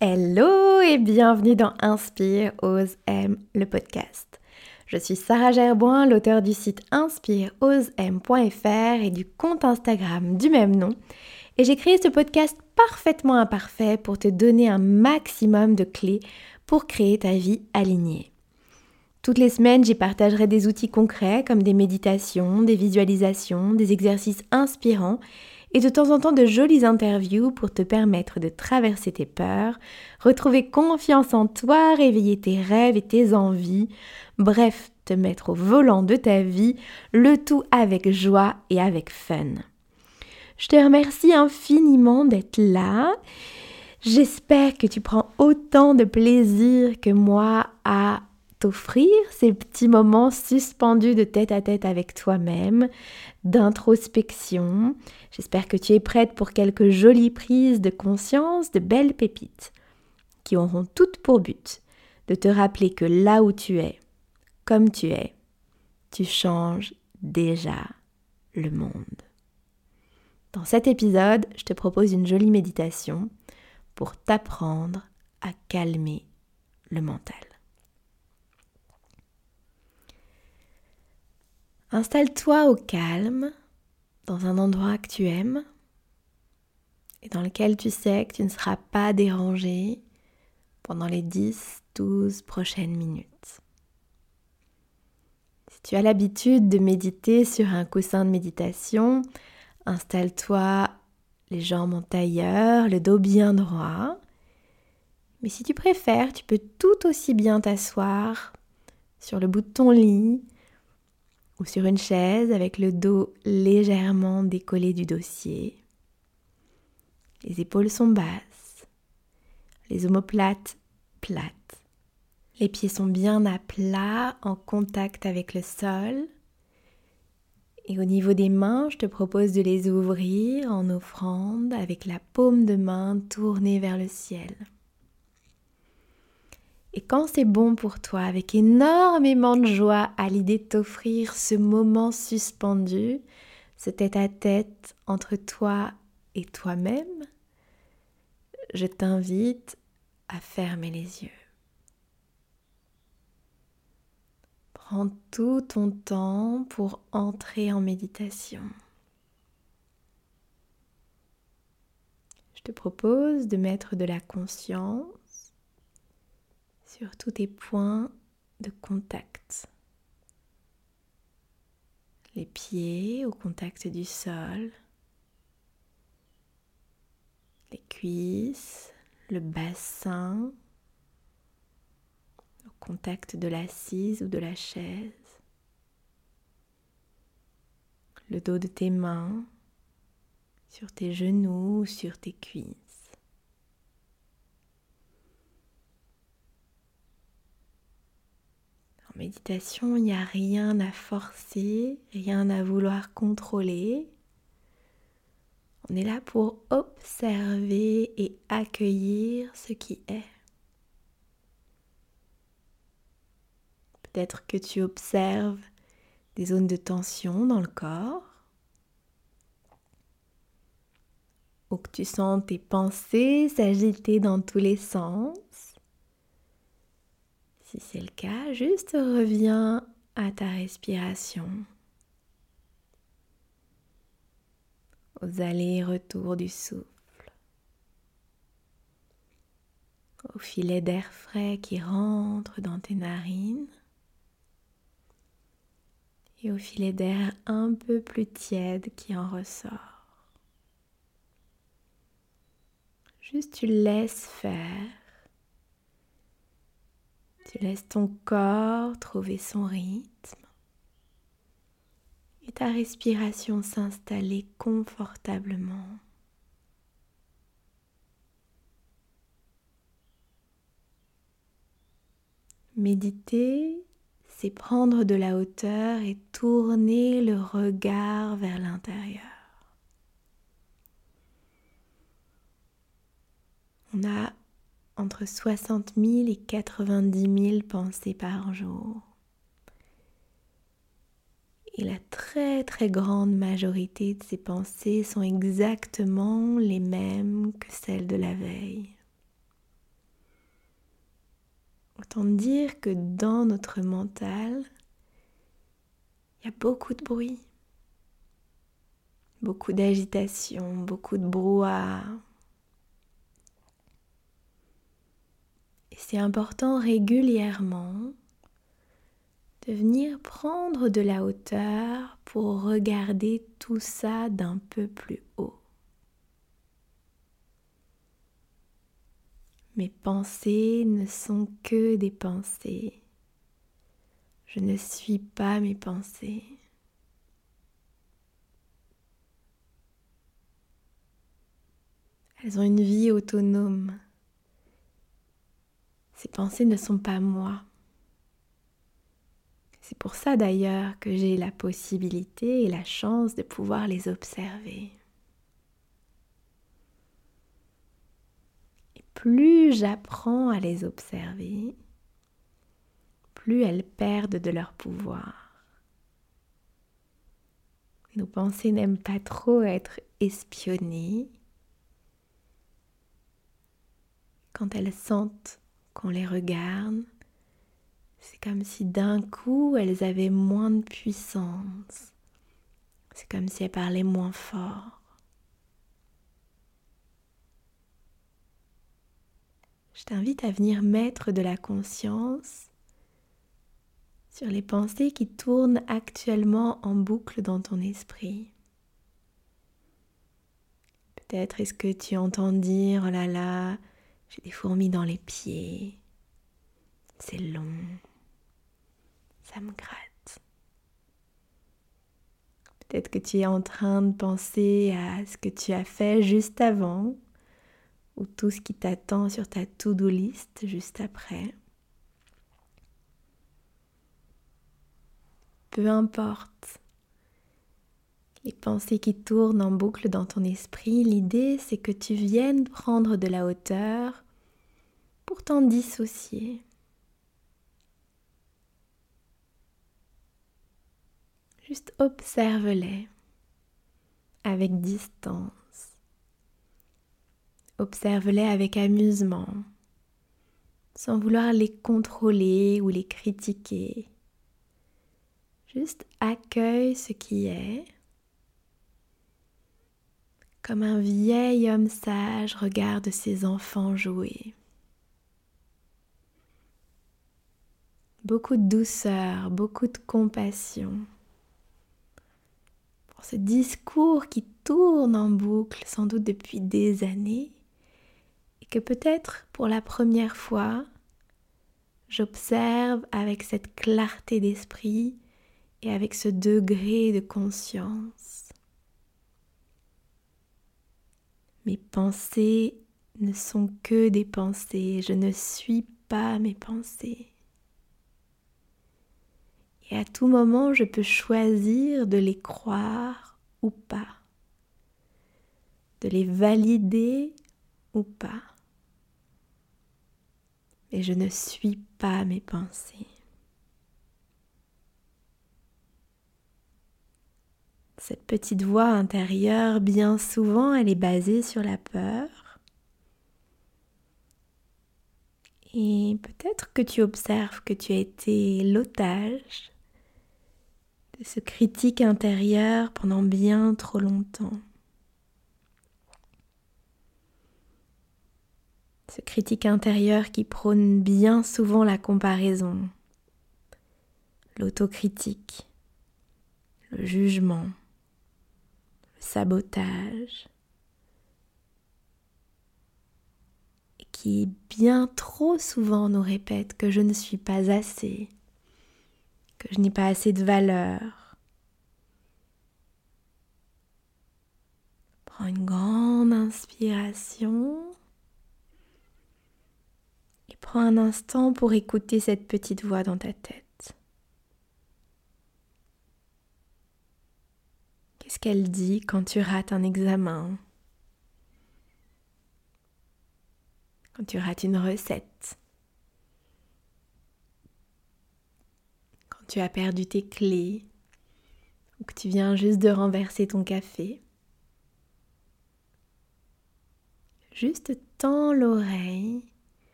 Hello et bienvenue dans Inspire, Ose, Aime, le podcast. Je suis Sarah Gerboin, l'auteur du site inspireosem.fr et du compte Instagram du même nom. Et j'ai créé ce podcast parfaitement imparfait pour te donner un maximum de clés pour créer ta vie alignée. Toutes les semaines, j'y partagerai des outils concrets comme des méditations, des visualisations, des exercices inspirants et de temps en temps de jolies interviews pour te permettre de traverser tes peurs, retrouver confiance en toi, réveiller tes rêves et tes envies, bref, te mettre au volant de ta vie, le tout avec joie et avec fun. Je te remercie infiniment d'être là. J'espère que tu prends autant de plaisir que moi à t'offrir ces petits moments suspendus de tête à tête avec toi-même, d'introspection. J'espère que tu es prête pour quelques jolies prises de conscience, de belles pépites, qui auront toutes pour but de te rappeler que là où tu es, comme tu es, tu changes déjà le monde. Dans cet épisode, je te propose une jolie méditation pour t'apprendre à calmer le mental. Installe-toi au calme dans un endroit que tu aimes et dans lequel tu sais que tu ne seras pas dérangé pendant les 10-12 prochaines minutes. Si tu as l'habitude de méditer sur un coussin de méditation, installe-toi les jambes en tailleur, le dos bien droit. Mais si tu préfères, tu peux tout aussi bien t'asseoir sur le bout de ton lit ou sur une chaise avec le dos légèrement décollé du dossier. Les épaules sont basses, les omoplates plates. Les pieds sont bien à plat, en contact avec le sol. Et au niveau des mains, je te propose de les ouvrir en offrande avec la paume de main tournée vers le ciel. Et quand c'est bon pour toi, avec énormément de joie à l'idée de t'offrir ce moment suspendu, ce tête-à-tête entre toi et toi-même, je t'invite à fermer les yeux. Prends tout ton temps pour entrer en méditation. Je te propose de mettre de la conscience sur tous tes points de contact. Les pieds au contact du sol, les cuisses, le bassin au contact de l'assise ou de la chaise, le dos de tes mains sur tes genoux ou sur tes cuisses. Méditation, il n'y a rien à forcer, rien à vouloir contrôler. On est là pour observer et accueillir ce qui est. Peut-être que tu observes des zones de tension dans le corps, ou que tu sens tes pensées s'agiter dans tous les sens. Si c'est le cas, juste reviens à ta respiration, aux allers-retours du souffle, au filet d'air frais qui rentre dans tes narines. Et au filet d'air un peu plus tiède qui en ressort. Juste tu laisses faire tu laisses ton corps trouver son rythme et ta respiration s'installer confortablement. Méditer, c'est prendre de la hauteur et tourner le regard vers l'intérieur. On a entre 60 000 et 90 000 pensées par jour. Et la très très grande majorité de ces pensées sont exactement les mêmes que celles de la veille. Autant dire que dans notre mental, il y a beaucoup de bruit, beaucoup d'agitation, beaucoup de brouhaha. C'est important régulièrement de venir prendre de la hauteur pour regarder tout ça d'un peu plus haut. Mes pensées ne sont que des pensées. Je ne suis pas mes pensées. Elles ont une vie autonome. Ces pensées ne sont pas moi. C'est pour ça d'ailleurs que j'ai la possibilité et la chance de pouvoir les observer. Plus j'apprends à les observer, plus elles perdent de leur pouvoir. Nos pensées n'aiment pas trop être espionnées. Quand elles sentent qu'on les regarde, c'est comme si d'un coup elles avaient moins de puissance. C'est comme si elles parlaient moins fort. Je t'invite à venir mettre de la conscience sur les pensées qui tournent actuellement en boucle dans ton esprit. Peut-être est-ce que tu entends dire oh là là, j'ai des fourmis dans les pieds, c'est long, ça me gratte. Peut-être que tu es en train de penser à ce que tu as fait juste avant ou tout ce qui t'attend sur ta to-do list juste après. peu importe les pensées qui tournent en boucle dans ton esprit, l'idée c'est que tu viennes prendre de la hauteur pour t'en dissocier. Juste observe-les avec distance. Observe-les avec amusement, sans vouloir les contrôler ou les critiquer. Juste accueille ce qui est. Comme un vieil homme sage regarde ses enfants jouer. Beaucoup de douceur, beaucoup de compassion. Pour ce discours qui tourne en boucle sans doute depuis des années et que peut-être pour la première fois, j'observe avec cette clarté d'esprit et avec ce degré de conscience. Mes pensées ne sont que des pensées, je ne suis pas mes pensées. Et à tout moment, je peux choisir de les croire ou pas, de les valider ou pas. Mais je ne suis pas mes pensées. Cette petite voix intérieure, bien souvent, elle est basée sur la peur. Et peut-être que tu observes que tu as été l'otage de ce critique intérieur pendant bien trop longtemps. Ce critique intérieur qui prône bien souvent la comparaison, l'autocritique, le jugement sabotage qui bien trop souvent nous répète que je ne suis pas assez, que je n'ai pas assez de valeur. Prends une grande inspiration et prends un instant pour écouter cette petite voix dans ta tête. Qu'est-ce qu'elle dit quand tu rates un examen? Quand tu rates une recette. Quand tu as perdu tes clés. Ou que tu viens juste de renverser ton café. Juste tends l'oreille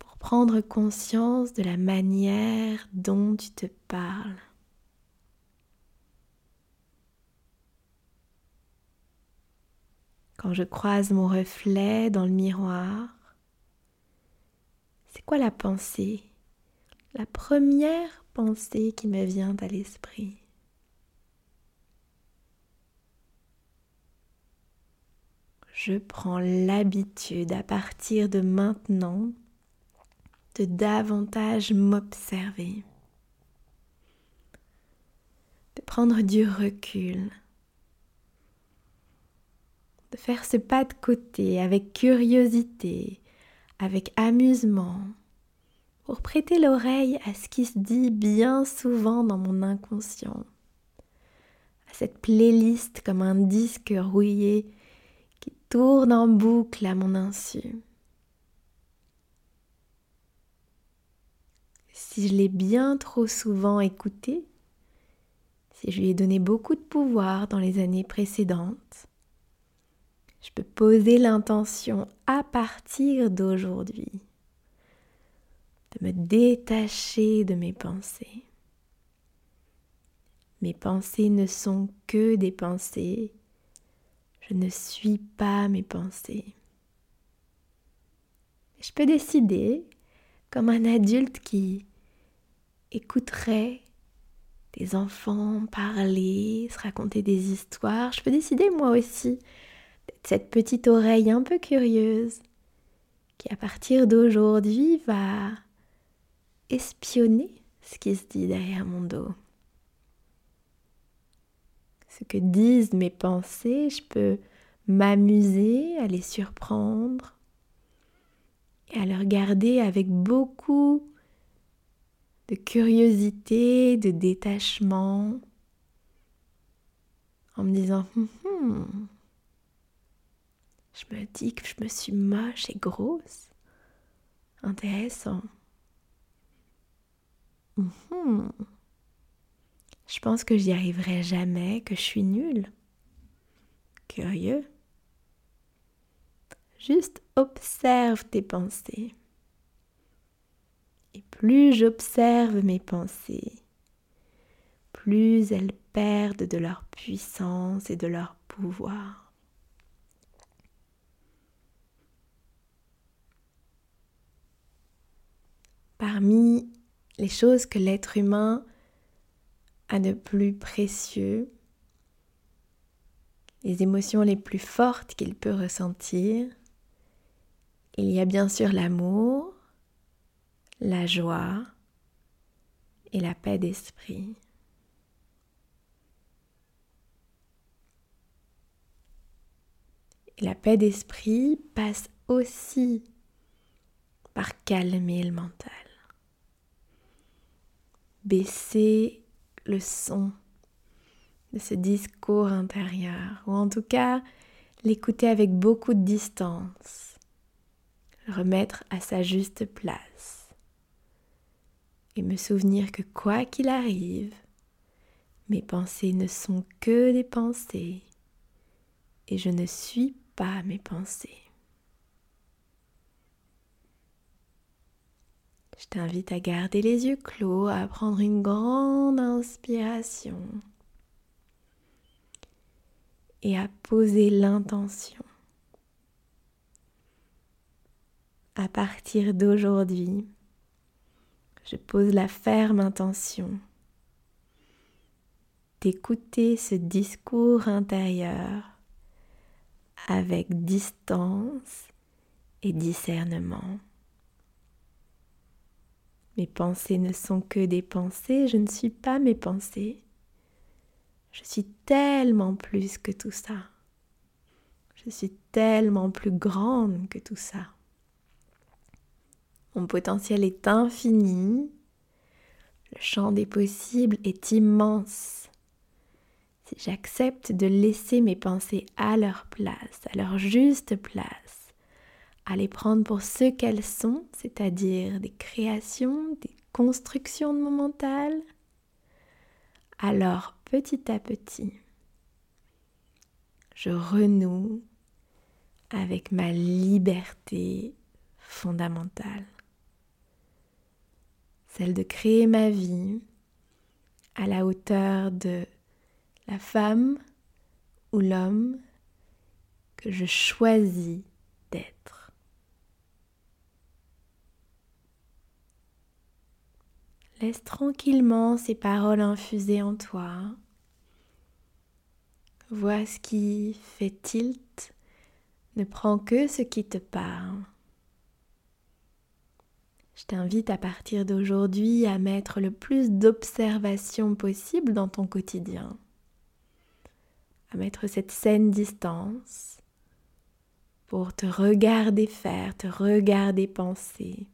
pour prendre conscience de la manière dont tu te parles. Quand je croise mon reflet dans le miroir, c'est quoi la pensée? La première pensée qui me vient à l'esprit. Je prends l'habitude à partir de maintenant de davantage m'observer, de prendre du recul de faire ce pas de côté avec curiosité, avec amusement, pour prêter l'oreille à ce qui se dit bien souvent dans mon inconscient, à cette playlist comme un disque rouillé qui tourne en boucle à mon insu. Si je l'ai bien trop souvent écouté, si je lui ai donné beaucoup de pouvoir dans les années précédentes, je peux poser l'intention à partir d'aujourd'hui de me détacher de mes pensées. Mes pensées ne sont que des pensées. Je ne suis pas mes pensées. Je peux décider, comme un adulte qui écouterait des enfants parler, se raconter des histoires, je peux décider moi aussi cette petite oreille un peu curieuse qui à partir d'aujourd'hui va espionner ce qui se dit derrière mon dos. Ce que disent mes pensées, je peux m'amuser à les surprendre et à les regarder avec beaucoup de curiosité, de détachement, en me disant hum, hum, je me dis que je me suis moche et grosse. Intéressant. Mhm. Je pense que j'y arriverai jamais, que je suis nulle. Curieux. Juste observe tes pensées. Et plus j'observe mes pensées, plus elles perdent de leur puissance et de leur pouvoir. Parmi les choses que l'être humain a de plus précieux, les émotions les plus fortes qu'il peut ressentir, il y a bien sûr l'amour, la joie et la paix d'esprit. La paix d'esprit passe aussi par calmer le mental baisser le son de ce discours intérieur, ou en tout cas l'écouter avec beaucoup de distance, le remettre à sa juste place, et me souvenir que quoi qu'il arrive, mes pensées ne sont que des pensées, et je ne suis pas mes pensées. Je t'invite à garder les yeux clos, à prendre une grande inspiration et à poser l'intention. À partir d'aujourd'hui, je pose la ferme intention d'écouter ce discours intérieur avec distance et discernement. Mes pensées ne sont que des pensées, je ne suis pas mes pensées. Je suis tellement plus que tout ça. Je suis tellement plus grande que tout ça. Mon potentiel est infini. Le champ des possibles est immense. Si j'accepte de laisser mes pensées à leur place, à leur juste place, à les prendre pour ce qu'elles sont, c'est-à-dire des créations, des constructions de mon mental, alors petit à petit, je renoue avec ma liberté fondamentale. celle de créer ma vie à la hauteur de la femme ou l'homme que je choisis d'être. Laisse tranquillement ces paroles infuser en toi. Vois ce qui fait tilt. Ne prends que ce qui te parle. Je t'invite à partir d'aujourd'hui à mettre le plus d'observation possible dans ton quotidien, à mettre cette saine distance pour te regarder faire, te regarder penser.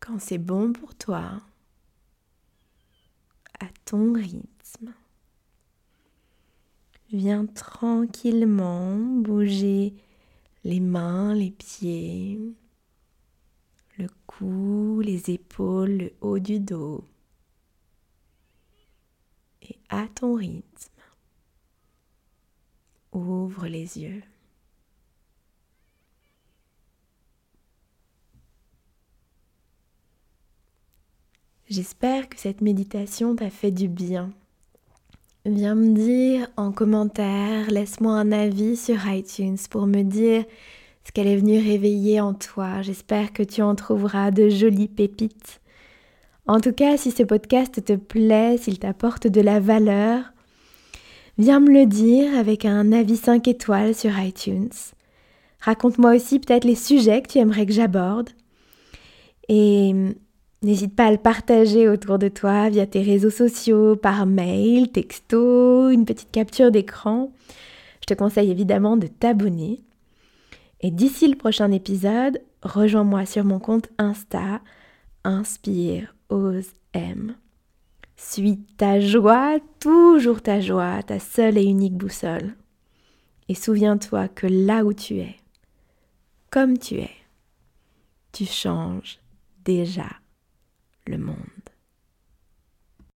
Quand c'est bon pour toi, à ton rythme, viens tranquillement bouger les mains, les pieds, le cou, les épaules, le haut du dos. Et à ton rythme, ouvre les yeux. J'espère que cette méditation t'a fait du bien. Viens me dire en commentaire, laisse-moi un avis sur iTunes pour me dire ce qu'elle est venue réveiller en toi. J'espère que tu en trouveras de jolies pépites. En tout cas, si ce podcast te plaît, s'il t'apporte de la valeur, viens me le dire avec un avis 5 étoiles sur iTunes. Raconte-moi aussi peut-être les sujets que tu aimerais que j'aborde. Et N'hésite pas à le partager autour de toi via tes réseaux sociaux, par mail, texto, une petite capture d'écran. Je te conseille évidemment de t'abonner. Et d'ici le prochain épisode, rejoins-moi sur mon compte Insta, Inspire, Ose, Aime. Suis ta joie, toujours ta joie, ta seule et unique boussole. Et souviens-toi que là où tu es, comme tu es, tu changes déjà le monde.